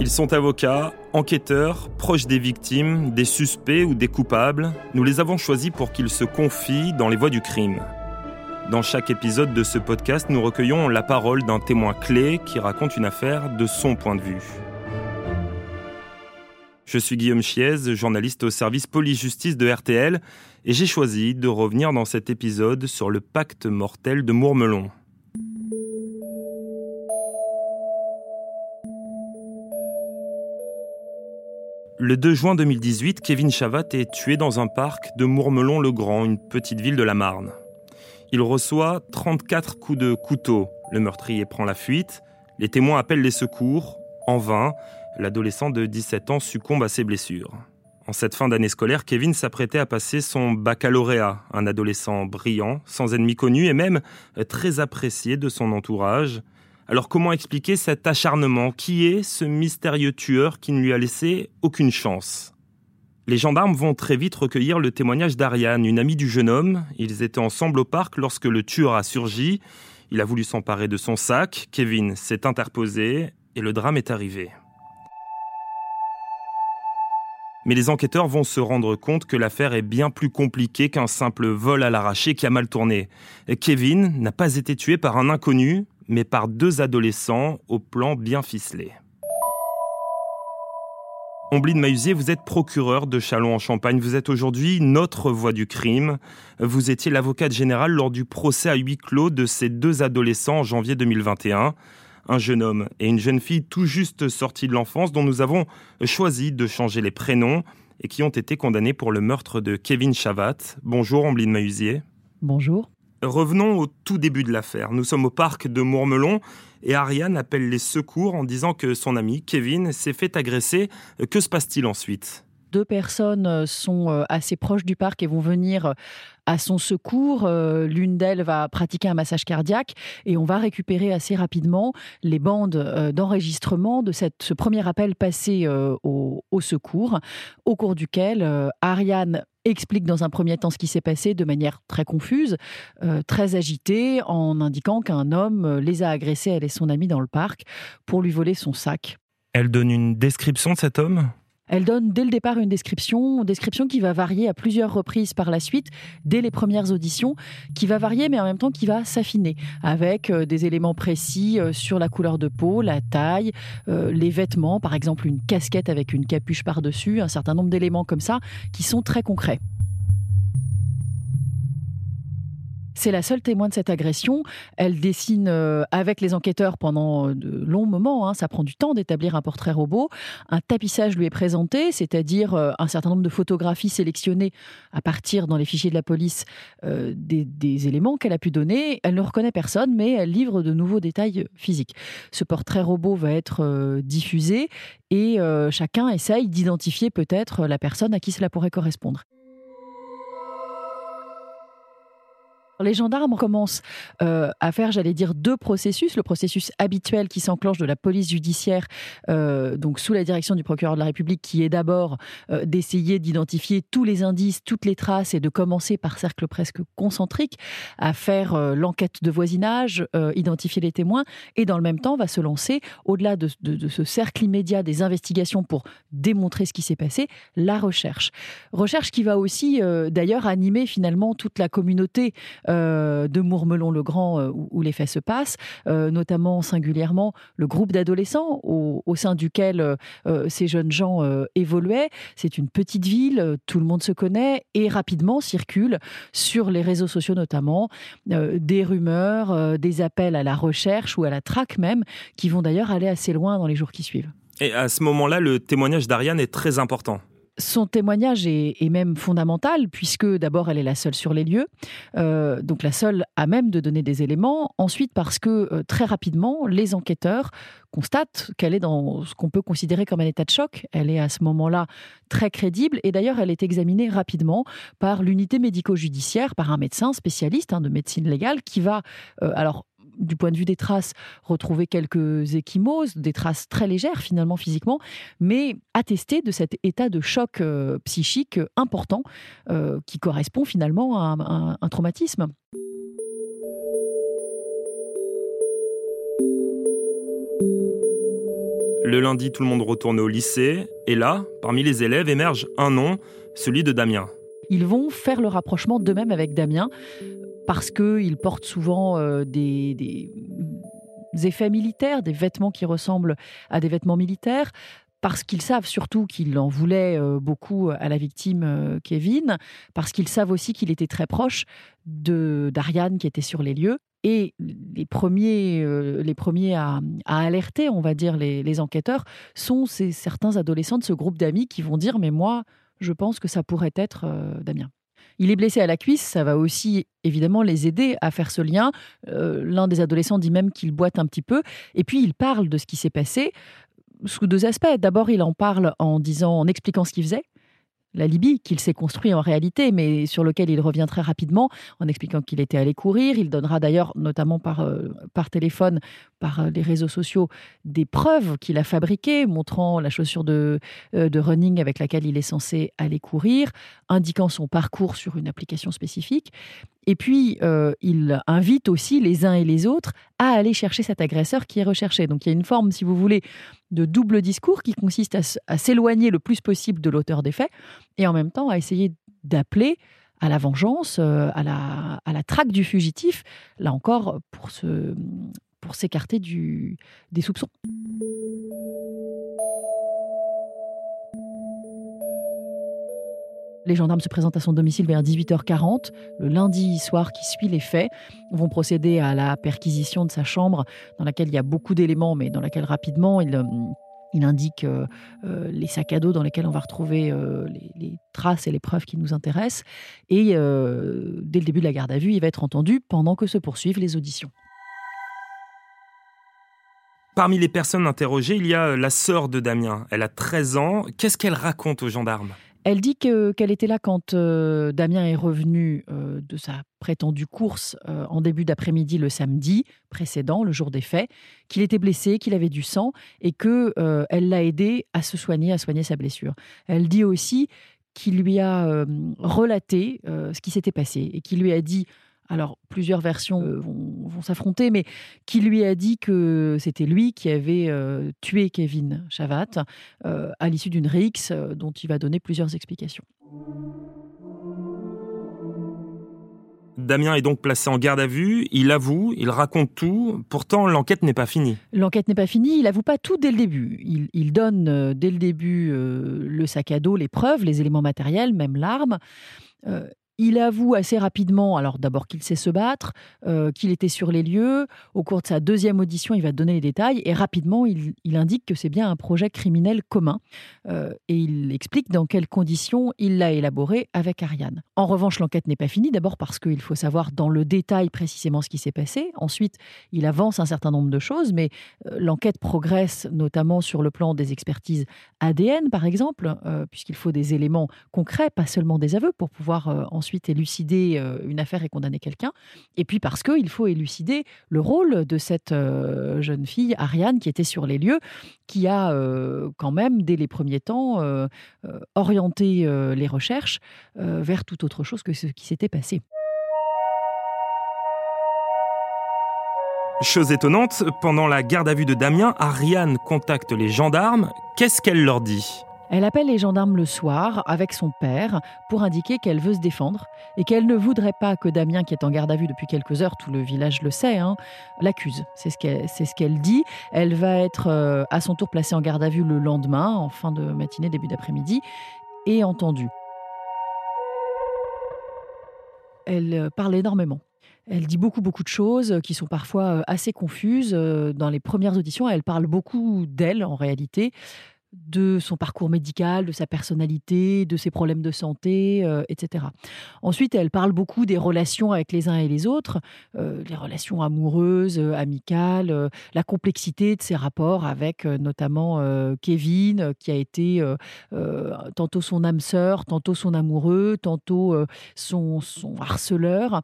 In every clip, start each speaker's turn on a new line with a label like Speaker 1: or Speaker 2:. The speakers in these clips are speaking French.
Speaker 1: Ils sont avocats, enquêteurs, proches des victimes, des suspects ou des coupables. Nous les avons choisis pour qu'ils se confient dans les voies du crime. Dans chaque épisode de ce podcast, nous recueillons la parole d'un témoin clé qui raconte une affaire de son point de vue. Je suis Guillaume Chiez, journaliste au service police-justice de RTL, et j'ai choisi de revenir dans cet épisode sur le pacte mortel de Mourmelon. Le 2 juin 2018, Kevin Chavat est tué dans un parc de Mourmelon-le-Grand, une petite ville de la Marne. Il reçoit 34 coups de couteau. Le meurtrier prend la fuite. Les témoins appellent les secours. En vain, l'adolescent de 17 ans succombe à ses blessures. En cette fin d'année scolaire, Kevin s'apprêtait à passer son baccalauréat, un adolescent brillant, sans ennemis connus et même très apprécié de son entourage. Alors comment expliquer cet acharnement? Qui est ce mystérieux tueur qui ne lui a laissé aucune chance? Les gendarmes vont très vite recueillir le témoignage d'Ariane, une amie du jeune homme. Ils étaient ensemble au parc lorsque le tueur a surgi. Il a voulu s'emparer de son sac. Kevin s'est interposé et le drame est arrivé. Mais les enquêteurs vont se rendre compte que l'affaire est bien plus compliquée qu'un simple vol à l'arraché qui a mal tourné. Kevin n'a pas été tué par un inconnu, mais par deux adolescents au plan bien ficelé. Ombline Mahusier, vous êtes procureur de Châlons-en-Champagne. Vous êtes aujourd'hui notre voix du crime. Vous étiez l'avocate générale lors du procès à huis clos de ces deux adolescents en janvier 2021. Un jeune homme et une jeune fille tout juste sortis de l'enfance dont nous avons choisi de changer les prénoms et qui ont été condamnés pour le meurtre de Kevin Chavat. Bonjour Ombline Mahusier.
Speaker 2: Bonjour.
Speaker 1: Revenons au tout début de l'affaire. Nous sommes au parc de Mourmelon et Ariane appelle les secours en disant que son ami Kevin s'est fait agresser. Que se passe-t-il ensuite?
Speaker 2: Deux personnes euh, sont euh, assez proches du parc et vont venir euh, à son secours. L'une d'elles va pratiquer un massage cardiaque et on va récupérer assez rapidement les bandes d'enregistrement de cette, ce premier appel passé au, au, secours, au cours duquel Ariane explique dans un premier temps ce qui s'est passé de manière très confuse, euh, très agitée, en indiquant qu'un homme euh, les a agressés, elle et son ami, dans le parc, pour lui voler son sac.
Speaker 1: Elle donne une description de cet homme?
Speaker 2: Elle donne dès le départ une description, description qui va varier à plusieurs reprises par la suite, dès les premières auditions, qui va varier mais en même temps qui va s'affiner avec euh, des éléments précis euh, sur la couleur de peau, la taille, euh, les vêtements, par exemple une casquette avec une capuche par-dessus, un certain nombre d'éléments comme ça qui sont très concrets. C'est la seule témoin de cette agression. Elle dessine euh, avec les enquêteurs pendant euh, de longs moments. Hein. Ça prend du temps d'établir un portrait robot. Un tapissage lui est présenté, c'est-à-dire euh, un certain nombre de photographies sélectionnées à partir dans les fichiers de la police des, des, éléments qu'elle a pu donner. Elle ne reconnaît personne, mais elle livre de nouveaux détails physiques. Ce portrait robot va être diffusé et chacun essaye d'identifier peut-être la personne à qui cela pourrait correspondre. Les gendarmes commencent euh, à faire, j'allais dire, deux processus. Le processus habituel qui s'enclenche de la police judiciaire, euh, donc sous la direction du procureur de la République, qui est d'abord euh, d'essayer d'identifier tous les indices, toutes les traces et de commencer par cercle presque concentrique à faire l'enquête de voisinage, identifier les témoins et dans le même temps va se lancer, au-delà de, de ce cercle immédiat des investigations pour démontrer ce qui s'est passé, la recherche. Recherche qui va aussi d'ailleurs animer finalement toute la communauté euh, de Mourmelon-le-Grand euh, où, les faits se passent, euh, notamment singulièrement le groupe d'adolescents au, sein duquel ces jeunes gens évoluaient. C'est une petite ville, tout le monde se connaît et rapidement circulent sur les réseaux sociaux notamment des rumeurs, des appels à la recherche ou à la traque même, qui vont d'ailleurs aller assez loin dans les jours qui suivent.
Speaker 1: Et à ce moment-là, le témoignage d'Ariane est très important.
Speaker 2: Son témoignage est, même fondamental puisque d'abord elle est la seule sur les lieux, euh, donc la seule à même de donner des éléments. Ensuite parce que euh, très rapidement les enquêteurs constatent qu'elle est dans ce qu'on peut considérer comme un état de choc. Elle est à ce moment-là très crédible et d'ailleurs elle est examinée rapidement par l'unité médico-judiciaire, par un médecin spécialiste hein, de médecine légale qui va euh, alors du point de vue des traces, retrouver quelques échymoses, des traces très légères finalement physiquement, mais attester de cet état de choc euh, psychique important euh, qui correspond finalement à un traumatisme.
Speaker 1: Le lundi, tout le monde retourne au lycée. Et là, parmi les élèves, émerge un nom, celui de Damien.
Speaker 2: Ils vont faire le rapprochement d'eux-mêmes avec Damien parce qu'ils portent souvent euh, des, effets militaires, des vêtements qui ressemblent à des vêtements militaires, parce qu'ils savent surtout qu'il en voulait euh, beaucoup à la victime euh, Kevin, parce qu'ils savent aussi qu'il était très proche d'Ariane qui était sur les lieux. Et les premiers, les premiers à, alerter, on va dire, les, enquêteurs, sont ces, certains adolescents de ce groupe d'amis qui vont dire Mais moi, je pense que ça pourrait être Damien. Il est blessé à la cuisse, ça va aussi évidemment les aider à faire ce lien. L'un des adolescents dit même qu'il boite un petit peu. Et puis il parle de ce qui s'est passé sous deux aspects. D'abord, il en parle en disant, en expliquant ce qu'il faisait la Libye, qu'il s'est construit en réalité, mais sur lequel il revient très rapidement en expliquant qu'il était allé courir. Il donnera d'ailleurs, notamment par, euh, par téléphone, par euh, les réseaux sociaux, des preuves qu'il a fabriquées, montrant la chaussure de, euh, de running avec laquelle il est censé aller courir, indiquant son parcours sur une application spécifique. Et puis, il invite aussi les uns et les autres à aller chercher cet agresseur qui est recherché. Donc, il y a une forme, si vous voulez, de double discours qui consiste à, s'éloigner le plus possible de l'auteur des faits et en même temps à essayer d'appeler à la vengeance, euh, à la, à la traque du fugitif, là encore pour, se, pour s'écarter du, des soupçons. Les gendarmes se présentent à son domicile vers 18h40. Le lundi soir qui suit les faits, vont procéder à la perquisition de sa chambre, dans laquelle il y a beaucoup d'éléments, mais dans laquelle rapidement il, euh, indique euh, euh, les sacs à dos dans lesquels on va retrouver les, traces et les preuves qui nous intéressent. Et dès le début de la garde à vue, il va être entendu pendant que se poursuivent les auditions.
Speaker 1: Parmi les personnes interrogées, il y a la sœur de Damien. Elle a 13 ans. Qu'est-ce qu'elle raconte aux gendarmes?
Speaker 2: Elle dit qu'elle était là quand euh, Damien est revenu euh, de sa prétendue course euh, en début d'après-midi le samedi précédent, le jour des faits, qu'il était blessé, qu'il avait du sang et que elle l'a aidé à se soigner, à soigner sa blessure. Elle dit aussi qu'il lui a relaté ce qui s'était passé et qu'il lui a dit alors plusieurs versions euh, vont, s'affronter, mais qui lui a dit que c'était lui qui avait euh, tué Kevin Chavat euh, à l'issue d'une rixe dont il va donner plusieurs explications.
Speaker 1: Damien est donc placé en garde à vue, il avoue, il raconte tout, pourtant l'enquête n'est pas finie.
Speaker 2: L'enquête n'est pas finie, il avoue pas tout dès le début. Il, donne dès le début le sac à dos, les preuves, les éléments matériels, même l'arme. Il avoue assez rapidement, alors d'abord qu'il sait se battre, euh, qu'il était sur les lieux. Au cours de sa deuxième audition, il va donner les détails et rapidement, il, indique que c'est bien un projet criminel commun. Euh, et il explique dans quelles conditions il l'a élaboré avec Ariane. En revanche, l'enquête n'est pas finie, d'abord parce qu'il faut savoir dans le détail précisément ce qui s'est passé. Ensuite, il avance un certain nombre de choses, mais euh, l'enquête progresse notamment sur le plan des expertises ADN, par exemple, puisqu'il faut des éléments concrets, pas seulement des aveux, pour pouvoir ensuite élucider euh, une affaire et condamner quelqu'un. Et puis parce qu'il faut élucider le rôle de cette euh, jeune fille, Ariane, qui était sur les lieux, qui a euh, quand même, dès les premiers temps, orienté les recherches vers tout autre chose que ce qui s'était passé.
Speaker 1: Chose étonnante, pendant la garde à vue de Damien, Ariane contacte les gendarmes. Qu'est-ce qu'elle leur dit?
Speaker 2: Elle appelle les gendarmes le soir avec son père pour indiquer qu'elle veut se défendre et qu'elle ne voudrait pas que Damien, qui est en garde à vue depuis quelques heures, tout le village le sait, hein, l'accuse. C'est ce qu'elle dit. Elle va être euh, à son tour placée en garde à vue le lendemain, en fin de matinée, début d'après-midi, et entendue. Elle euh, parle énormément. Elle dit beaucoup, beaucoup de choses qui sont parfois euh, assez confuses. Dans les premières auditions, elle parle beaucoup d'elle, en réalité de son parcours médical, de sa personnalité, de ses problèmes de santé, euh, etc. Ensuite, elle parle beaucoup des relations avec les uns et les autres, euh, les relations amoureuses, euh, amicales, la complexité de ses rapports avec notamment Kevin, qui a été tantôt son âme sœur, tantôt son amoureux, tantôt son, harceleur,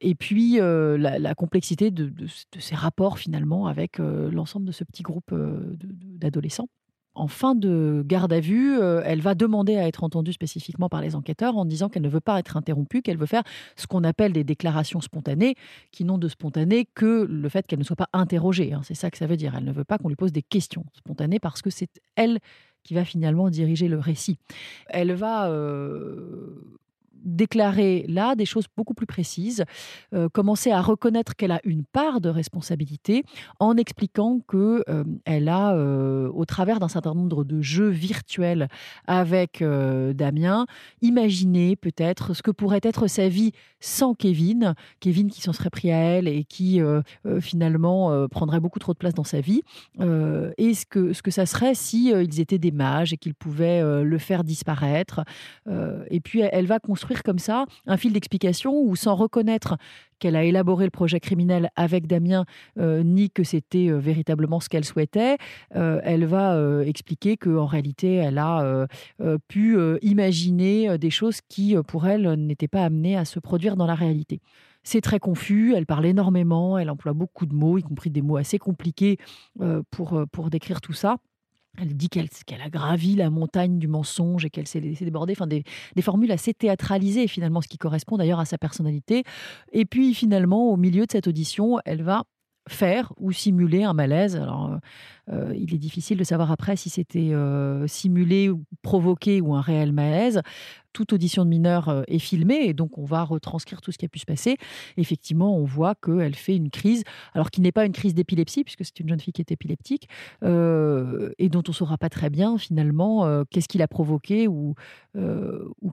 Speaker 2: et puis la, complexité de, ses rapports finalement avec l'ensemble de ce petit groupe d'adolescents. En fin de garde à vue, euh, elle va demander à être entendue spécifiquement par les enquêteurs en disant qu'elle ne veut pas être interrompue, qu'elle veut faire ce qu'on appelle des déclarations spontanées, qui n'ont de spontané que le fait qu'elle ne soit pas interrogée. Hein. C'est ça que ça veut dire. Elle ne veut pas qu'on lui pose des questions spontanées parce que c'est elle qui va finalement diriger le récit. Elle va euh, déclarer là des choses beaucoup plus précises, euh, commencer à reconnaître qu'elle a une part de responsabilité en expliquant que euh, elle a, euh, au travers d'un certain nombre de jeux virtuels avec Damien, imaginé peut-être ce que pourrait être sa vie sans Kevin, Kevin qui s'en serait pris à elle et qui finalement prendrait beaucoup trop de place dans sa vie, et ce que, ce que ça serait si ils étaient des mages et qu'ils pouvaient le faire disparaître. et puis elle va construire comme ça un fil d'explication où, sans reconnaître qu'elle a élaboré le projet criminel avec Damien, euh, ni que c'était euh, véritablement ce qu'elle souhaitait, euh, elle va expliquer qu'en réalité, elle a pu imaginer des choses qui, pour elle, n'étaient pas amenées à se produire dans la réalité. C'est très confus, elle parle énormément, elle emploie beaucoup de mots, y compris des mots assez compliqués pour, pour décrire tout ça. Elle dit qu'elle a gravi la montagne du mensonge et qu'elle s'est laissée déborder. Enfin, des, formules assez théâtralisées, finalement, ce qui correspond d'ailleurs à sa personnalité. Et puis, finalement, au milieu de cette audition, elle va faire ou simuler un malaise. Alors, euh, il est difficile de savoir après si c'était euh, simulé ou provoqué ou un réel malaise toute audition de mineur euh, est filmée et donc on va retranscrire tout ce qui a pu se passer. Effectivement, on voit qu'elle fait une crise, alors qui n'est pas une crise d'épilepsie, puisque c'est une jeune fille qui est épileptique, euh, et dont on ne saura pas très bien finalement euh, qu'est-ce qui l'a provoqué ou,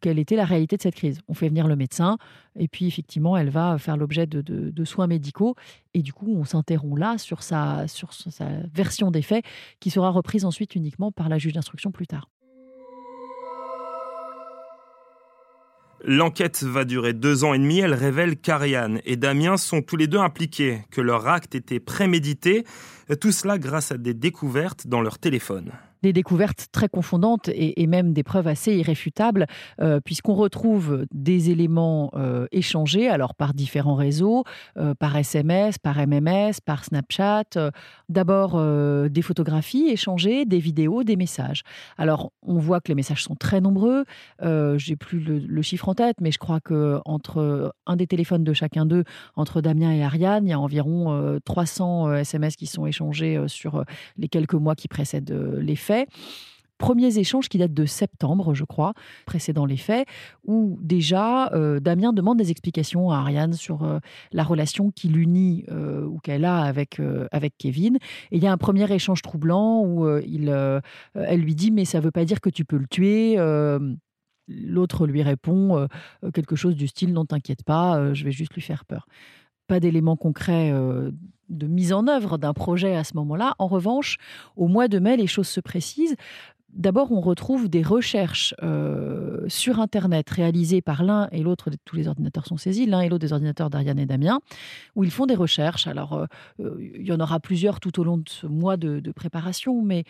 Speaker 2: quelle était la réalité de cette crise. On fait venir le médecin et puis effectivement, elle va faire l'objet de, soins médicaux et du coup, on s'interrompt là sur sa version des faits qui sera reprise ensuite uniquement par la juge d'instruction plus tard.
Speaker 1: L'enquête va durer deux ans et demi. Elle révèle qu'Ariane et Damien sont tous les deux impliqués, que leur acte était prémédité. Tout cela grâce à des découvertes dans leur téléphone
Speaker 2: des découvertes très confondantes et, même des preuves assez irréfutables, euh, puisqu'on retrouve des éléments euh, échangés, alors par différents réseaux, euh, par SMS, par MMS, par Snapchat. D'abord des photographies échangées, des vidéos, des messages. Alors on voit que les messages sont très nombreux. J'ai plus le, chiffre en tête, mais je crois que entre un des téléphones de chacun d'eux, entre Damien et Ariane, il y a environ 300 SMS qui sont échangés sur les quelques mois qui précèdent les faits Premiers échanges qui datent de septembre, je crois, précédant les faits, où déjà euh, Damien demande des explications à Ariane sur euh, la relation qui l'unit euh, ou qu'elle a avec, avec Kevin. Et il y a un premier échange troublant où elle lui dit Mais ça ne veut pas dire que tu peux le tuer. L'autre lui répond quelque chose du style Non, t'inquiète pas, je vais juste lui faire peur pas d'éléments concrets euh, de mise en œuvre d'un projet à ce moment-là. En revanche, au mois de mai, les choses se précisent. D'abord, on retrouve des recherches euh, sur Internet réalisées par l'un et l'autre, tous les ordinateurs sont saisis, l'un et l'autre des ordinateurs d'Ariane et Damien, où ils font des recherches. Alors, euh, il y en aura plusieurs tout au long de ce mois de, préparation, mais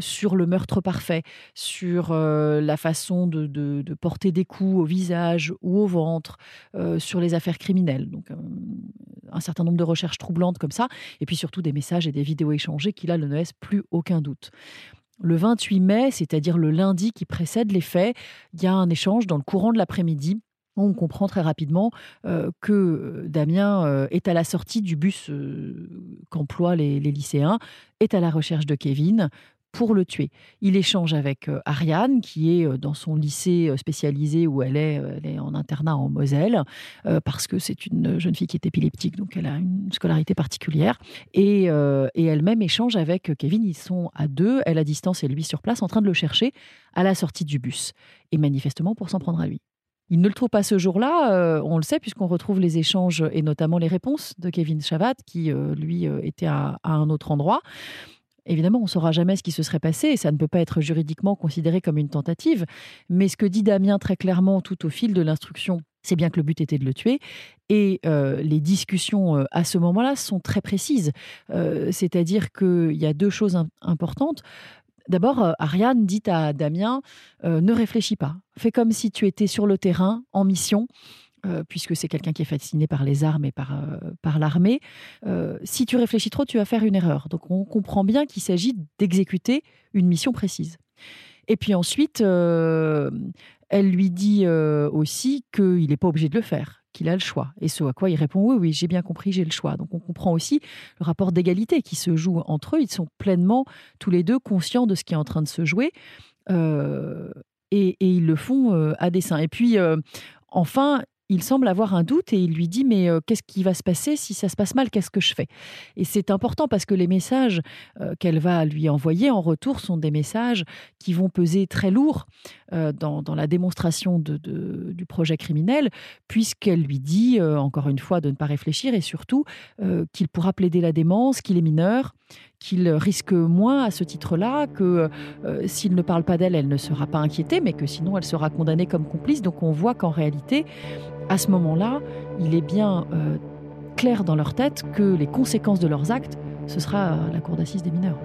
Speaker 2: sur le meurtre parfait, sur la façon de, de, porter des coups au visage ou au ventre, sur les affaires criminelles. Donc, un certain nombre de recherches troublantes comme ça, et puis surtout des messages et des vidéos échangées qui, là, ne laissent plus aucun doute. Le 28 mai, c'est-à-dire le lundi qui précède les faits, il y a un échange dans le courant de l'après-midi. On comprend très rapidement euh, que euh, Damien euh, est à la sortie du bus qu'emploient les, lycéens, est à la recherche de Kevin, pour le tuer. Il échange avec euh, Ariane, qui est euh, dans son lycée euh, spécialisé où elle est, elle est en internat en Moselle, parce que c'est une jeune fille qui est épileptique, donc elle a une scolarité particulière. Et, elle-même échange avec Kevin. Ils sont à deux, elle à distance et lui sur place, en train de le chercher à la sortie du bus. Et manifestement pour s'en prendre à lui. Il ne le trouve pas ce jour-là, on le sait, puisqu'on retrouve les échanges et notamment les réponses de Kevin Chavat, qui, lui, était à, un autre endroit. Évidemment, on ne saura jamais ce qui se serait passé et ça ne peut pas être juridiquement considéré comme une tentative. Mais ce que dit Damien très clairement tout au fil de l'instruction, c'est bien que le but était de le tuer. Et euh, les discussions euh, à ce moment-là sont très précises. Euh, c'est-à-dire qu'il y a deux choses importantes. D'abord, Ariane dit à Damien, ne réfléchis pas. Fais comme si tu étais sur le terrain, en mission. Puisque c'est quelqu'un qui est fasciné par les armes et par, par l'armée. si tu réfléchis trop, tu vas faire une erreur. Donc on comprend bien qu'il s'agit d'exécuter une mission précise. Et puis ensuite, elle lui dit aussi qu'il n'est pas obligé de le faire qu'il a le choix. Et ce à quoi il répond oui, oui, j'ai bien compris, j'ai le choix. Donc on comprend aussi le rapport d'égalité qui se joue entre eux. Ils sont pleinement tous les deux conscients de ce qui est en train de se jouer. Euh, et, ils le font euh, à dessein. Et puis, euh, enfin, il semble avoir un doute et il lui dit mais euh, qu'est-ce qui va se passer si ça se passe mal? Qu'est-ce que je fais? Et c'est important parce que les messages euh, qu'elle va lui envoyer en retour sont des messages qui vont peser très lourd euh, dans, la démonstration du projet criminel, puisqu'elle lui dit encore une fois de ne pas réfléchir et surtout qu'il pourra plaider la démence, qu'il est mineur, qu'il risque moins à ce titre-là, que s'il ne parle pas d'elle, elle ne sera pas inquiétée, mais que sinon elle sera condamnée comme complice. Donc on voit qu'en réalité, à ce moment-là, il est bien euh, clair dans leur tête que les conséquences de leurs actes, ce sera la cour d'assises des mineurs.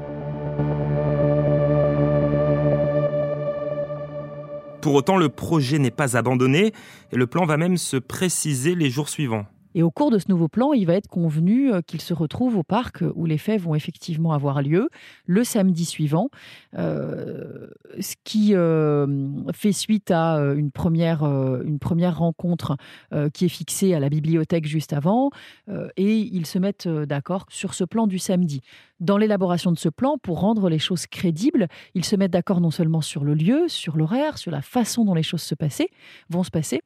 Speaker 1: Pour autant, le projet n'est pas abandonné et le plan va même se préciser les jours suivants.
Speaker 2: Et au cours de ce nouveau plan, il va être convenu euh, qu'ils se retrouvent au parc où les faits vont effectivement avoir lieu le samedi suivant, euh, ce qui euh, fait suite à une première, une première rencontre qui est fixée à la bibliothèque juste avant, et ils se mettent d'accord sur ce plan du samedi. Dans l'élaboration de ce plan, pour rendre les choses crédibles, ils se mettent d'accord non seulement sur le lieu, sur l'horaire, sur la façon dont les choses se passer, vont se passer,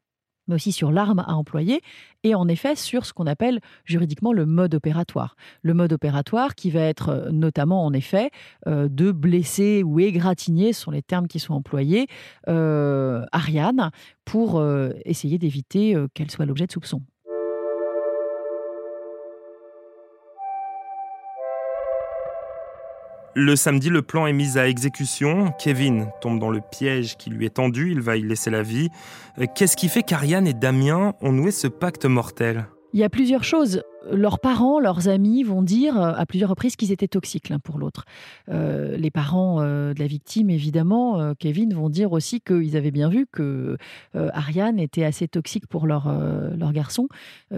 Speaker 2: mais aussi sur l'arme à employer et en effet sur ce qu'on appelle juridiquement le mode opératoire. Le mode opératoire qui va être euh, notamment en effet euh, de blesser ou égratigner, ce sont les termes qui sont employés, euh, Ariane pour essayer d'éviter qu'elle soit l'objet de soupçons.
Speaker 1: Le samedi, le plan est mis à exécution. Kevin tombe dans le piège qui lui est tendu, il va y laisser la vie. Euh, qu'est-ce qui fait qu'Ariane et Damien ont noué ce pacte mortel?
Speaker 2: Il y a plusieurs choses. Leurs parents, leurs amis vont dire euh, à plusieurs reprises qu'ils étaient toxiques l'un pour l'autre. Euh, les parents de la victime, évidemment, Kevin, vont dire aussi qu'ils avaient bien vu que Ariane était assez toxique pour leur, leur garçon,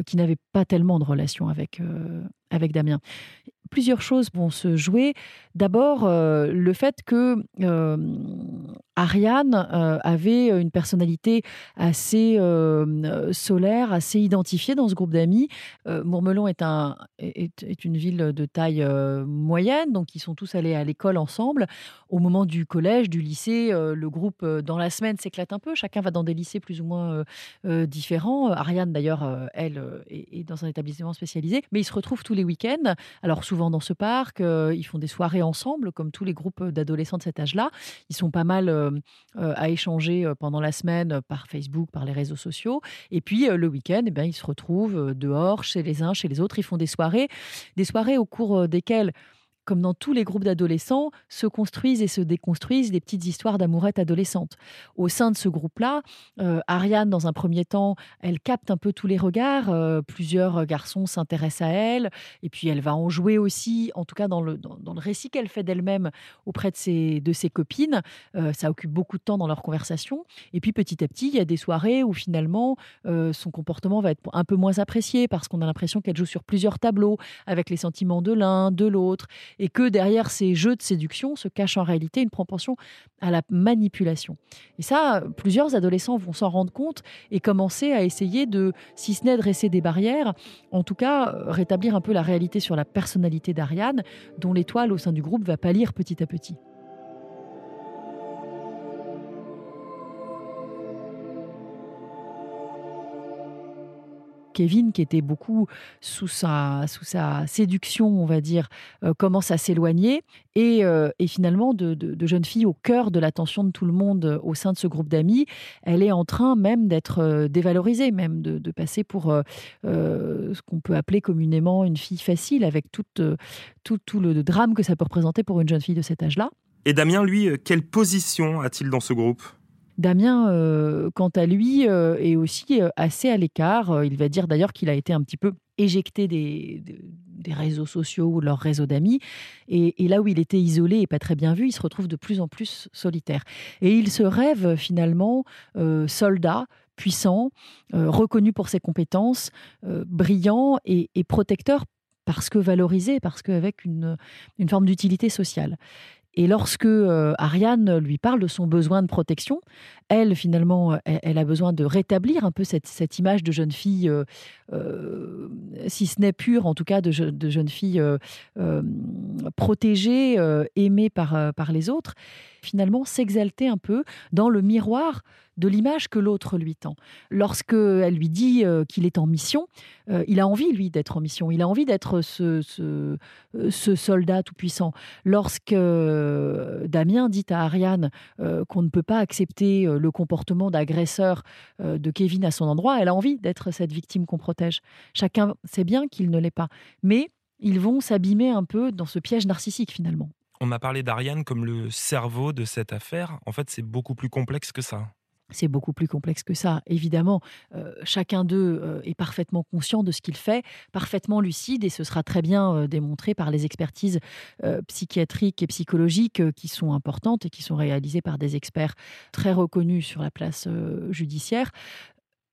Speaker 2: qui n'avait pas tellement de relation avec, avec Damien plusieurs choses vont se jouer. D'abord, euh, le fait que euh, Ariane euh, avait une personnalité assez solaire, assez identifiée dans ce groupe d'amis. Mourmelon est, un, est, une ville de taille moyenne, donc ils sont tous allés à l'école ensemble. Au moment du collège, du lycée, le groupe dans la semaine s'éclate un peu. Chacun va dans des lycées plus ou moins différents. Ariane, d'ailleurs, elle est, est, dans un établissement spécialisé, mais ils se retrouvent tous les week-ends. Alors souvent dans ce parc. Euh, ils font des soirées ensemble, comme tous les groupes d'adolescents de cet âge-là. Ils sont pas mal euh, euh, à échanger pendant la semaine par Facebook, par les réseaux sociaux. Et puis le week-end, eh bien, ils se retrouvent dehors, chez les uns, chez les autres. Ils font des soirées, des soirées au cours desquelles comme dans tous les groupes d'adolescents, se construisent et se déconstruisent des petites histoires d'amourettes adolescentes. Au sein de ce groupe-là, euh, Ariane, dans un premier temps, elle capte un peu tous les regards. Euh, plusieurs garçons s'intéressent à elle. Et puis, elle va en jouer aussi, en tout cas dans le, dans, le récit qu'elle fait d'elle-même auprès de ses, de ses copines. Euh, ça occupe beaucoup de temps dans leur conversation. Et puis, petit à petit, il y a des soirées où finalement, son comportement va être un peu moins apprécié parce qu'on a l'impression qu'elle joue sur plusieurs tableaux avec les sentiments de l'un, de l'autre et que derrière ces jeux de séduction se cache en réalité une propension à la manipulation. Et ça, plusieurs adolescents vont s'en rendre compte et commencer à essayer de, si ce n'est dresser des barrières, en tout cas rétablir un peu la réalité sur la personnalité d'Ariane, dont l'étoile au sein du groupe va pâlir petit à petit. Kevin, qui était beaucoup sous sa, sous sa séduction, on va dire, euh, commence à s'éloigner. Et, euh, finalement, de, jeune fille au cœur de l'attention de tout le monde euh, au sein de ce groupe d'amis, elle est en train même d'être dévalorisée, même de, passer pour ce qu'on peut appeler communément une fille facile, avec tout, tout, tout le drame que ça peut représenter pour une jeune fille de cet âge-là.
Speaker 1: Et Damien, lui, quelle position a-t-il dans ce groupe?
Speaker 2: Damien, euh, quant à lui, euh, est aussi euh, assez à l'écart. Il va dire d'ailleurs qu'il a été un petit peu éjecté des, réseaux sociaux ou de leur réseau d'amis. Et, là où il était isolé et pas très bien vu, il se retrouve de plus en plus solitaire. Et il se rêve finalement soldat, puissant, reconnu pour ses compétences, brillant et, et protecteur parce que valorisé, parce qu'avec une, une forme d'utilité sociale. Et lorsque euh, Ariane lui parle de son besoin de protection, elle, finalement, euh, elle, a besoin de rétablir un peu cette, image de jeune fille, euh, si ce n'est pure, en tout cas de, jeune fille protégée, aimée par, par les autres finalement s'exalter un peu dans le miroir de l'image que l'autre lui tend. Lorsqu'elle lui dit euh, qu'il est en mission, euh, il a envie, lui, d'être en mission. Il a envie d'être ce, ce, ce, soldat tout-puissant. Lorsque euh, Damien dit à Ariane qu'on ne peut pas accepter le comportement d'agresseur de Kevin à son endroit, elle a envie d'être cette victime qu'on protège. Chacun sait bien qu'il ne l'est pas. Mais ils vont s'abîmer un peu dans ce piège narcissique, finalement.
Speaker 1: On m'a parlé d'Ariane comme le cerveau de cette affaire. En fait, c'est beaucoup plus complexe que ça.
Speaker 2: C'est beaucoup plus complexe que ça. Évidemment, euh, chacun d'eux euh, est parfaitement conscient de ce qu'il fait, parfaitement lucide, et ce sera très bien euh, démontré par les expertises psychiatriques et psychologiques qui sont importantes et qui sont réalisées par des experts très reconnus sur la place judiciaire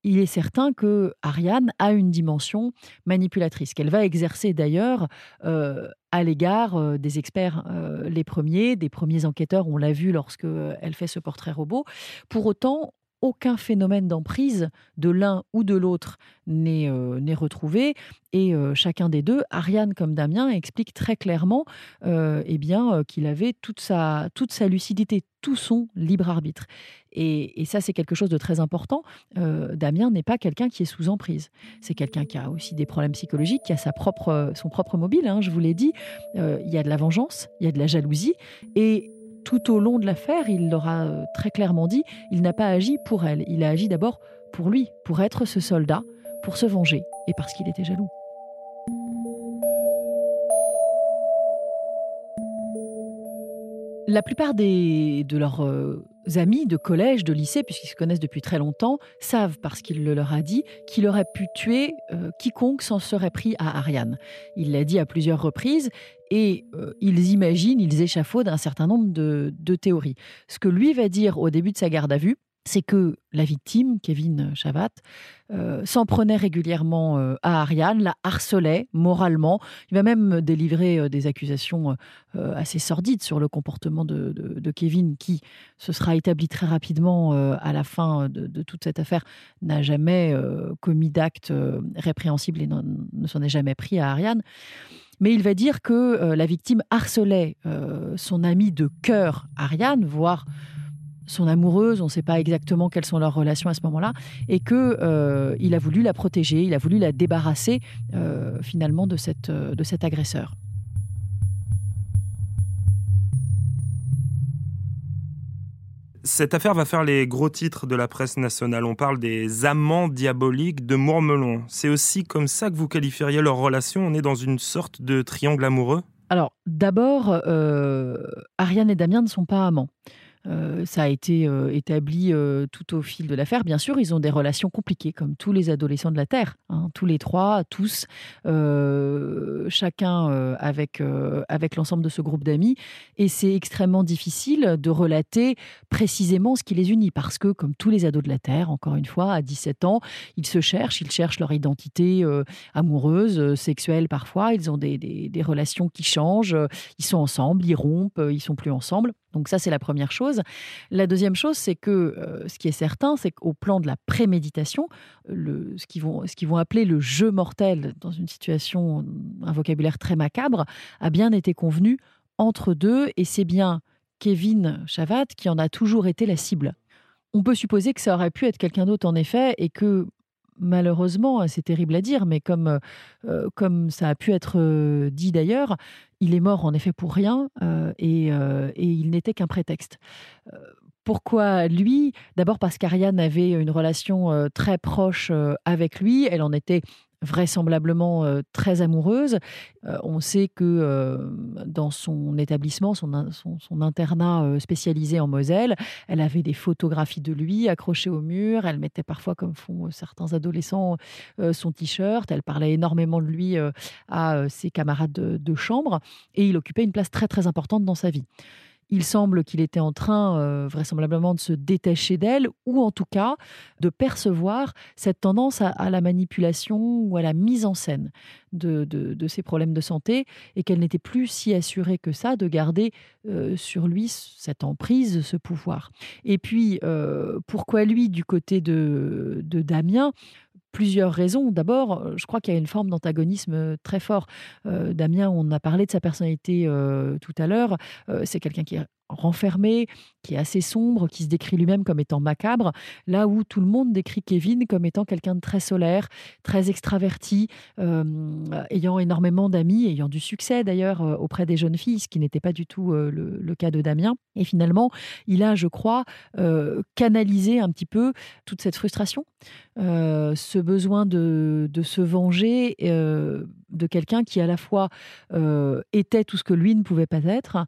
Speaker 2: il est certain que Ariane a une dimension manipulatrice, qu'elle va exercer d'ailleurs euh, à l'égard euh, des experts euh, les premiers, des premiers enquêteurs, on l'a vu lorsque elle fait ce portrait robot. Pour autant, aucun phénomène d'emprise de l'un ou de l'autre n'est retrouvé. Et chacun des deux, Ariane comme Damien, explique très clairement eh bien, qu'il avait toute sa, toute sa lucidité, tout son libre arbitre. Et, ça, c'est quelque chose de très important. Damien n'est pas quelqu'un qui est sous emprise. C'est quelqu'un qui a aussi des problèmes psychologiques, qui a sa propre, son propre mobile, hein, je vous l'ai dit. il y a de la vengeance, il y a de la jalousie. Et tout au long de l'affaire, il l'aura très clairement dit, il n'a pas agi pour elle. Il a agi d'abord pour lui, pour être ce soldat, pour se venger, et parce qu'il était jaloux. La plupart des, de leurs euh, amis de collège, de lycée, puisqu'ils se connaissent depuis très longtemps, savent, parce qu'il le leur a dit, qu'il aurait pu tuer euh, quiconque s'en serait pris à Ariane. Il l'a dit à plusieurs reprises et euh, ils imaginent, ils échafaudent un certain nombre de, de théories. Ce que lui va dire au début de sa garde à vue, c'est que la victime, Kevin Chavat, euh, s'en prenait régulièrement euh, à Ariane, la harcelait moralement. Il va même délivrer euh, des accusations assez sordides sur le comportement de, Kevin, qui se sera établi très rapidement à la fin de, toute cette affaire, n'a jamais commis d'actes répréhensibles et ne s'en est jamais pris à Ariane. Mais il va dire que la victime harcelait son ami de cœur, Ariane, voire son amoureuse, on ne sait pas exactement quelles sont leurs relations à ce moment-là, et que euh, il a voulu la protéger, il a voulu la débarrasser euh, finalement de, cette, euh, de cet agresseur.
Speaker 1: Cette affaire va faire les gros titres de la presse nationale. On parle des amants diaboliques de Mourmelon. C'est aussi comme ça que vous qualifieriez leur relation On est dans une sorte de triangle amoureux?
Speaker 2: Alors, d'abord, Ariane et Damien ne sont pas amants. Euh, ça a été euh, établi euh, tout au fil de l'affaire. Bien sûr, ils ont des relations compliquées, comme tous les adolescents de la Terre, hein. tous les trois, tous, chacun avec, avec l'ensemble de ce groupe d'amis. Et c'est extrêmement difficile de relater précisément ce qui les unit, parce que, comme tous les ados de la Terre, encore une fois, à 17 ans, ils se cherchent, ils cherchent leur identité amoureuse, sexuelle parfois, ils ont des, des, relations qui changent, ils sont ensemble, ils rompent, ils sont plus ensemble. Donc ça, c'est la première chose. La deuxième chose, c'est que euh, ce qui est certain, c'est qu'au plan de la préméditation, ce qu'ils vont appeler le jeu mortel dans une situation, un vocabulaire très macabre, a bien été convenu entre deux, et c'est bien Kevin Chavat qui en a toujours été la cible. On peut supposer que ça aurait pu être quelqu'un d'autre en effet, et que malheureusement, hein, c'est terrible à dire, mais comme, euh, euh, comme ça a pu être euh, dit d'ailleurs, il est mort en effet pour rien et, et, il n'était qu'un prétexte. Pourquoi lui? D'abord parce qu'Ariane avait une relation très proche avec lui, elle en était vraisemblablement euh, très amoureuse. Euh, on sait que euh, dans son établissement, son, internat spécialisé en Moselle, elle avait des photographies de lui accrochées au mur. Elle mettait parfois, comme font certains adolescents, son t-shirt. Elle parlait énormément de lui à ses camarades de, de chambre et il occupait une place très très importante dans sa vie. Il semble qu'il était en train, euh, vraisemblablement, de se détacher d'elle, ou en tout cas de percevoir cette tendance à, la manipulation ou à la mise en scène de, ses problèmes de santé, et qu'elle n'était plus si assurée que ça de garder euh, sur lui cette emprise, ce pouvoir. Et puis, euh, pourquoi lui, du côté de, de Damien plusieurs raisons. D'abord, je crois qu'il y a une forme d'antagonisme très fort. Damien, on a parlé de sa personnalité tout à l'heure. c'est quelqu'un qui est renfermé, qui est assez sombre, qui se décrit lui-même comme étant macabre, là où tout le monde décrit Kevin comme étant quelqu'un de très solaire, très extraverti, euh, ayant énormément d'amis, ayant du succès d'ailleurs euh, auprès des jeunes filles, ce qui n'était pas du tout euh, le, cas de Damien. Et finalement, il a, je crois, canalisé un petit peu toute cette frustration, ce besoin de, de se venger de quelqu'un qui à la fois était tout ce que lui ne pouvait pas être,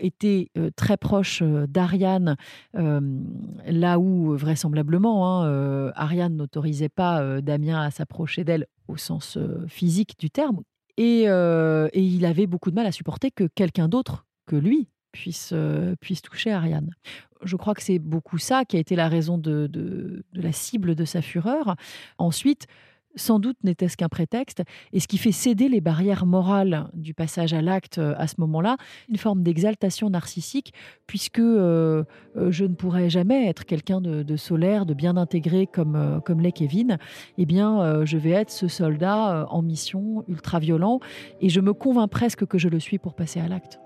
Speaker 2: était euh, très proche euh, d'Ariane, euh, là où vraisemblablement hein, Ariane n'autorisait pas Damien à s'approcher d'elle au sens physique du terme. Et, il avait beaucoup de mal à supporter que quelqu'un d'autre que lui puisse, puisse toucher Ariane. Je crois que c'est beaucoup ça qui a été la raison de, de la cible de sa fureur. Ensuite, sans doute n'était-ce qu'un prétexte, et ce qui fait céder les barrières morales du passage à l'acte euh, à ce moment-là, une forme d'exaltation narcissique, puisque euh, euh, je ne pourrais jamais être quelqu'un de, solaire, de bien intégré comme, comme l'est Kevin, eh bien, je vais être ce soldat en mission ultra-violent, et je me convainc presque que je le suis pour passer à l'acte.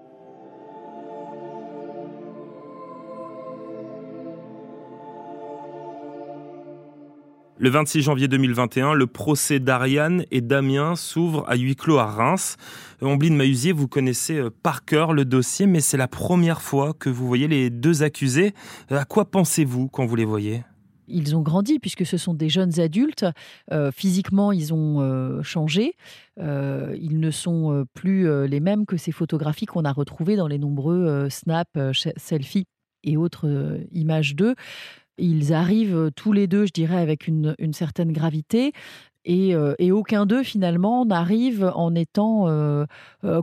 Speaker 1: Le 26 janvier 2021, le procès d'Ariane et Damien s'ouvre à huis clos à Reims. Euh, Ombline Mahusier, vous connaissez euh, par cœur le dossier, mais c'est la première fois que vous voyez les deux accusés. Euh, à quoi pensez-vous quand vous les voyez?
Speaker 2: Ils ont grandi puisque ce sont des jeunes adultes. physiquement, ils ont changé. ils ne sont plus les mêmes que ces photographies qu'on a retrouvées dans les nombreux snaps, selfies et autres images d'eux. Ils arrivent tous les deux, je dirais, avec une, certaine gravité. Et, aucun d'eux, finalement, n'arrive en étant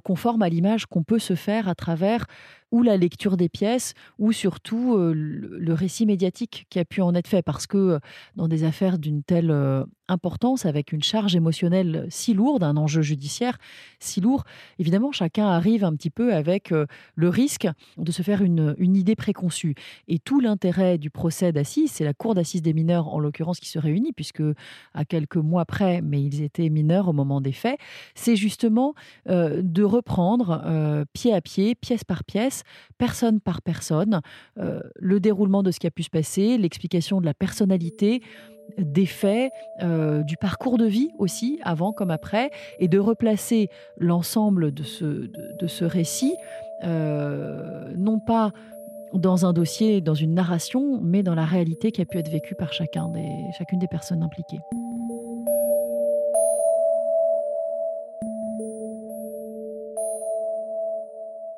Speaker 2: conforme à l'image qu'on peut se faire à travers ou la lecture des pièces, ou surtout le récit médiatique qui a pu en être fait. Parce que dans des affaires d'une telle importance, avec une charge émotionnelle si lourde, un enjeu judiciaire si lourd, évidemment, chacun arrive un petit peu avec le risque de se faire une, idée préconçue. Et tout l'intérêt du procès d'assises, c'est la cour d'assises des mineurs, en l'occurrence, qui se réunit, puisque à quelques mois près, mais ils étaient mineurs au moment des faits, c'est justement de reprendre pied à pied, pièce par pièce, personne par personne, euh, le déroulement de ce qui a pu se passer, l'explication de la personnalité, des faits, euh, du parcours de vie aussi, avant comme après, et de replacer l'ensemble de ce, de, ce récit, euh, non pas dans un dossier, dans une narration, mais dans la réalité qui a pu être vécue par chacun des, chacune des personnes impliquées.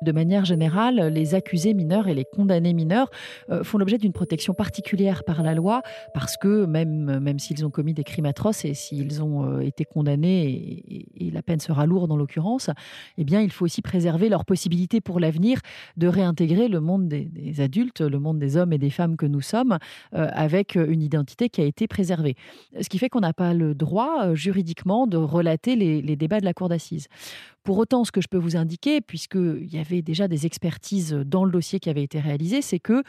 Speaker 2: De manière générale, les accusés mineurs et les condamnés mineurs euh, font l'objet d'une protection particulière par la loi parce que même, même s'ils ont commis des crimes atroces et s'ils ont euh, été condamnés et, la peine sera lourde en l'occurrence, eh bien, il faut aussi préserver leur possibilité pour l'avenir de réintégrer le monde des, adultes, le monde des hommes et des femmes que nous sommes, euh, avec une identité qui a été préservée. Ce qui fait qu'on n'a pas le droit juridiquement de relater les, les débats de la cour d'assises. Pour autant, ce que je peux vous indiquer, puisqu'il y avait déjà des expertises dans le dossier qui avaient été réalisées, c'est que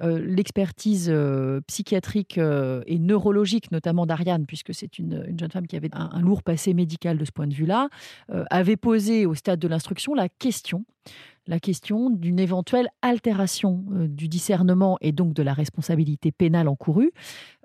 Speaker 2: euh, l'expertise euh, psychiatrique euh, et neurologique, notamment d'Ariane, puisque c'est une, jeune femme qui avait un, lourd passé médical de ce point de vue-là, avait posé au stade de l'instruction la question la question d'une éventuelle altération du discernement et donc de la responsabilité pénale encourue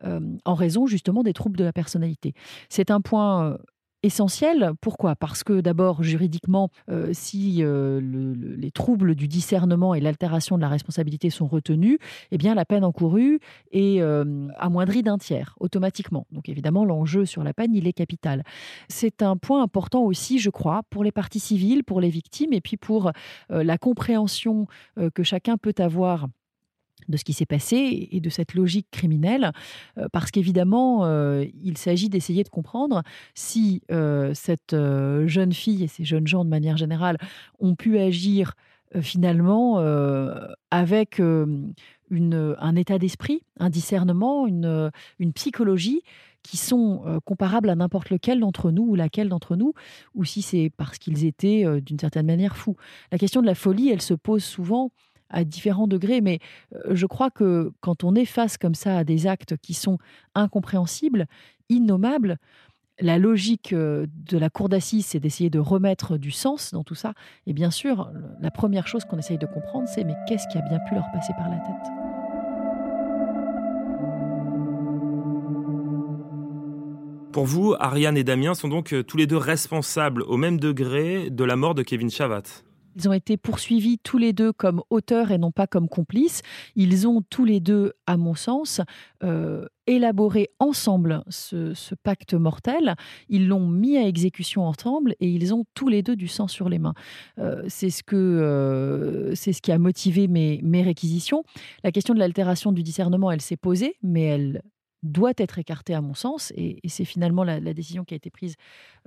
Speaker 2: en raison justement des troubles de la personnalité. C'est un point essentiel. Pourquoi? Parce que d'abord, juridiquement, euh, si euh, les troubles du discernement et l'altération de la responsabilité sont retenus, eh la peine encourue est euh, amoindrie d'un tiers automatiquement. Donc évidemment, l'enjeu sur la peine, il est capital. C'est un point important aussi, je crois, pour les parties civiles, pour les victimes et puis pour la compréhension que chacun peut avoir de ce qui s'est passé et de cette logique criminelle, euh, parce qu'évidemment, euh, il s'agit d'essayer de comprendre si euh, cette jeune fille et ces jeunes gens de manière générale ont pu agir finalement avec une, un état d'esprit, un discernement, une, une psychologie qui sont comparables à n'importe lequel d'entre nous ou laquelle d'entre nous, ou si c'est parce qu'ils étaient d'une certaine manière fous. La question de la folie, elle se pose souvent à différents degrés, mais je crois que quand on est face comme ça à des actes qui sont incompréhensibles, innommables, la logique de la cour d'assises, c'est d'essayer de remettre du sens dans tout ça. Et bien sûr, la première chose qu'on essaye de comprendre, c'est mais qu'est-ce qui a bien pu leur passer par la tête?
Speaker 1: Pour vous, Ariane et Damien sont donc tous les deux responsables au même degré de la mort de Kevin Chavat.
Speaker 2: Ils ont été poursuivis tous les deux comme auteurs et non pas comme complices. Ils ont tous les deux, à mon sens, euh, élaboré ensemble ce, pacte mortel. Ils l'ont mis à exécution ensemble et ils ont tous les deux du sang sur les mains. Euh, c'est ce euh, ce qui a motivé mes réquisitions. La question de l'altération du discernement, elle s'est posée, mais elle doit être écartée à mon sens, et, c'est finalement la, décision qui a été prise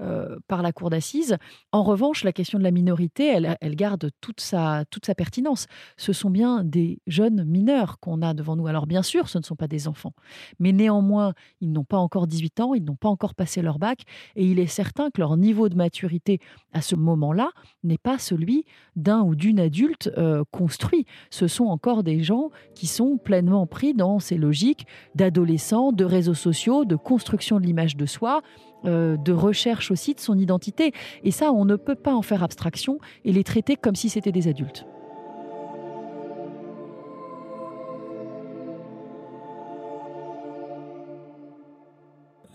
Speaker 2: euh, par la Cour d'assises. En revanche, la question de la minorité, elle, garde toute sa, toute sa pertinence. Ce sont bien des jeunes mineurs qu'on a devant nous. Alors bien sûr, ce ne sont pas des enfants, mais néanmoins, ils n'ont pas encore 18 ans, ils n'ont pas encore passé leur bac, et il est certain que leur niveau de maturité à ce moment-là n'est pas celui d'un ou d'une adulte euh, construit. Ce sont encore des gens qui sont pleinement pris dans ces logiques d'adolescents de réseaux sociaux, de construction de l'image de soi, euh, de recherche aussi de son identité. Et ça, on ne peut pas en faire abstraction et les traiter comme si c'était des adultes.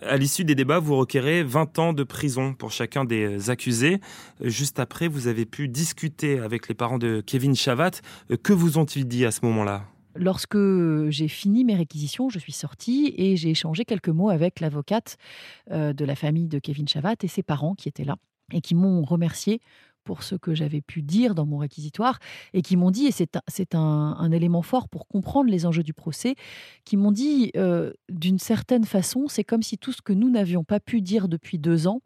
Speaker 1: À l'issue des débats, vous requérez 20 ans de prison pour chacun des accusés. Juste après, vous avez pu discuter avec les parents de Kevin Chavat. Que vous ont-ils dit à ce moment-là?
Speaker 2: Lorsque j'ai fini mes réquisitions, je suis sortie et j'ai échangé quelques mots avec l'avocate euh, de la famille de Kevin Chavat et ses parents qui étaient là et qui m'ont remercié pour ce que j'avais pu dire dans mon réquisitoire et qui m'ont dit, et c'est un, élément fort pour comprendre les enjeux du procès, qui m'ont dit euh, d'une certaine façon, c'est comme si tout ce que nous n'avions pas pu dire depuis deux ans,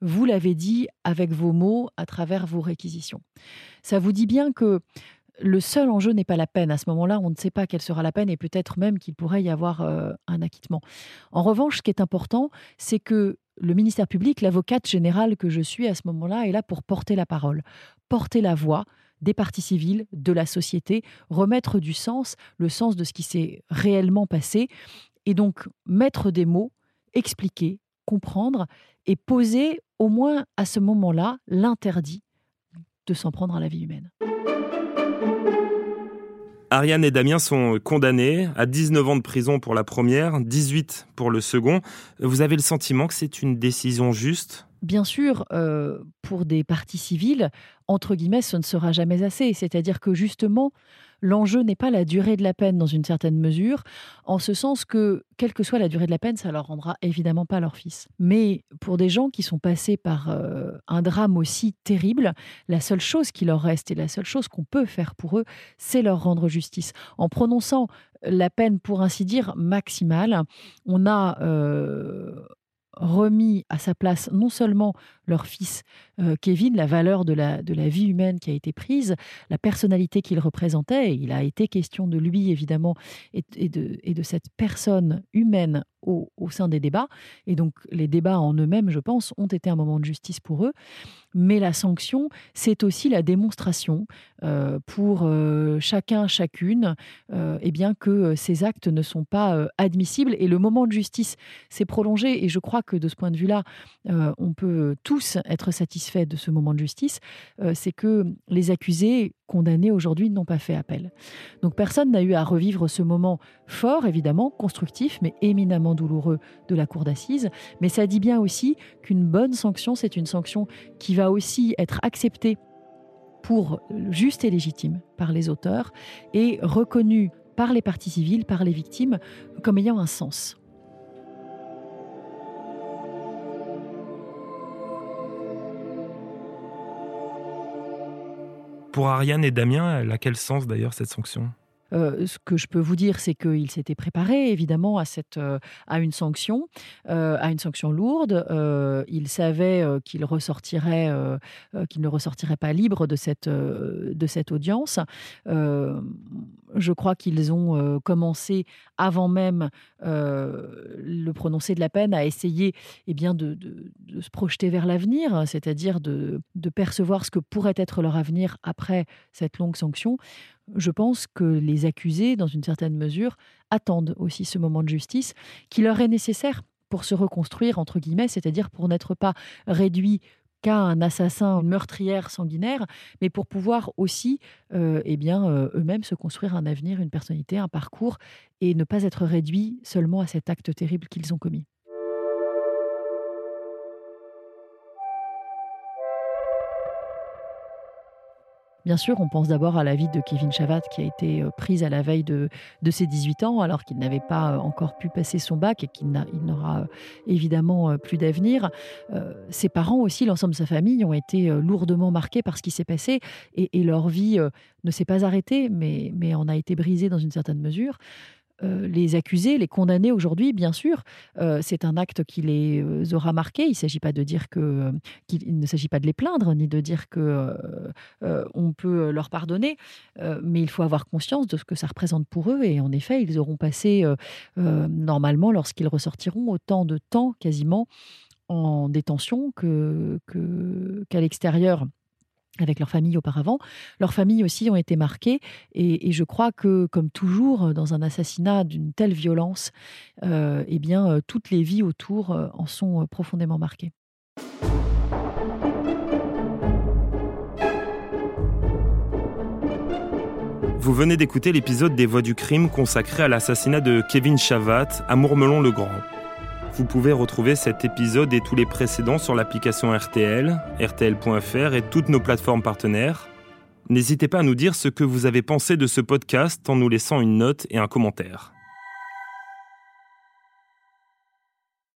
Speaker 2: vous l'avez dit avec vos mots à travers vos réquisitions. Ça vous dit bien que le seul enjeu n'est pas la peine. À ce moment-là, on ne sait pas quelle sera la peine et peut-être même qu'il pourrait y avoir euh, un acquittement. En revanche, ce qui est important, c'est que le ministère public, l'avocate générale que je suis à ce moment-là, est là pour porter la parole, porter la voix des partis civils, de la société, remettre du sens, le sens de ce qui s'est réellement passé, et donc mettre des mots, expliquer, comprendre et poser au moins à ce moment-là l'interdit de s'en prendre à la vie humaine.
Speaker 1: Ariane et Damien sont condamnés à 19 ans de prison pour la première, 18 pour le second. Vous avez le sentiment que c'est une décision juste?
Speaker 2: Bien sûr, euh, pour des partis civils, entre guillemets, ce ne sera jamais assez. C'est-à-dire que justement, l'enjeu n'est pas la durée de la peine dans une certaine mesure, en ce sens que, quelle que soit la durée de la peine, ça leur rendra évidemment pas leur fils. Mais pour des gens qui sont passés par euh, un drame aussi terrible, la seule chose qui leur reste et la seule chose qu'on peut faire pour eux, c'est leur rendre justice. En prononçant la peine, pour ainsi dire, maximale, on a euh, remis à sa place non seulement leur fils euh, Kevin, la valeur de la, de la vie humaine qui a été prise, la personnalité qu'il représentait, il a été question de lui évidemment et, de, et de cette personne humaine au, au, sein des débats, et donc les débats en eux-mêmes, je pense, ont été un moment de justice pour eux, mais la sanction, c'est aussi la démonstration euh, pour euh, chacun, chacune, euh, eh bien que ces actes ne sont pas admissibles. Et le moment de justice s'est prolongé et je crois que de ce point de vue-là, on peut tous être satisfaits de ce moment de justice, c'est que les accusés condamnés aujourd'hui n'ont pas fait appel. Donc personne n'a eu à revivre ce moment fort, évidemment, constructif, mais éminemment douloureux de la cour d'assises. Mais ça dit bien aussi qu'une bonne sanction, c'est une sanction qui va aussi être acceptée pour juste et légitime par les auteurs et reconnue par les parties civiles, par les victimes, comme ayant un sens.
Speaker 1: Pour Ariane et Damien, elle quel sens d'ailleurs cette sanction?
Speaker 2: Ce que je peux vous dire, c'est qu'il s'était préparé évidemment à, cette, à une sanction, à une sanction lourde. il savait qu'il ne ressortirait pas libre de cette, de cette audience. je crois qu'ils ont commencé avant même le prononcé de la peine à essayer eh bien, de, se projeter vers l'avenir, c'est-à-dire de percevoir ce que pourrait être leur avenir après cette longue sanction, je pense que les accusés, dans une certaine mesure, attendent aussi ce moment de justice qui leur est nécessaire pour se reconstruire, entre guillemets, c'est-à-dire pour n'être pas réduits qu'à un assassin, une meurtrière sanguinaire, mais pour pouvoir aussi euh, eh euh, eux-mêmes se construire un avenir, une personnalité, un parcours, et ne pas être réduits seulement à cet acte terrible qu'ils ont commis. Bien sûr, on pense d'abord à la vie de Kevin Chavat qui a été euh, prise à la veille de, ses 18 ans alors qu'il n'avait pas euh, encore pu passer son bac et qu'il n'aura euh, évidemment plus d'avenir. ses parents aussi, l'ensemble de sa famille ont été lourdement marqués par ce qui s'est passé et, leur vie ne s'est pas arrêtée mais, mais en a été brisée dans une certaine mesure. Euh, les accusés, les condamnés aujourd'hui, bien sûr, euh, c'est un acte qui les euh, aura marqués. Il ne s'agit pas de dire ne s'agit pas de les plaindre ni de dire que on peut leur pardonner, mais il faut avoir conscience de ce que ça représente pour eux. Et en effet, ils auront passé normalement, lorsqu'ils ressortiront, autant de temps quasiment en détention qu'à l'extérieur avec leur famille auparavant. Leurs familles aussi ont été marquées et, je crois que, comme toujours, dans un assassinat d'une telle violence, euh, eh bien, euh, toutes les vies autour euh, en sont profondément marquées.
Speaker 1: Vous venez d'écouter l'épisode des Voix du crime consacré à l'assassinat de Kevin Chavat à Mourmelon-le-Grand. Vous pouvez retrouver cet épisode et tous les précédents sur l'application RTL, RTL.fr et toutes nos plateformes partenaires. N'hésitez pas à nous dire ce que vous avez pensé de ce podcast en nous laissant une note et un commentaire.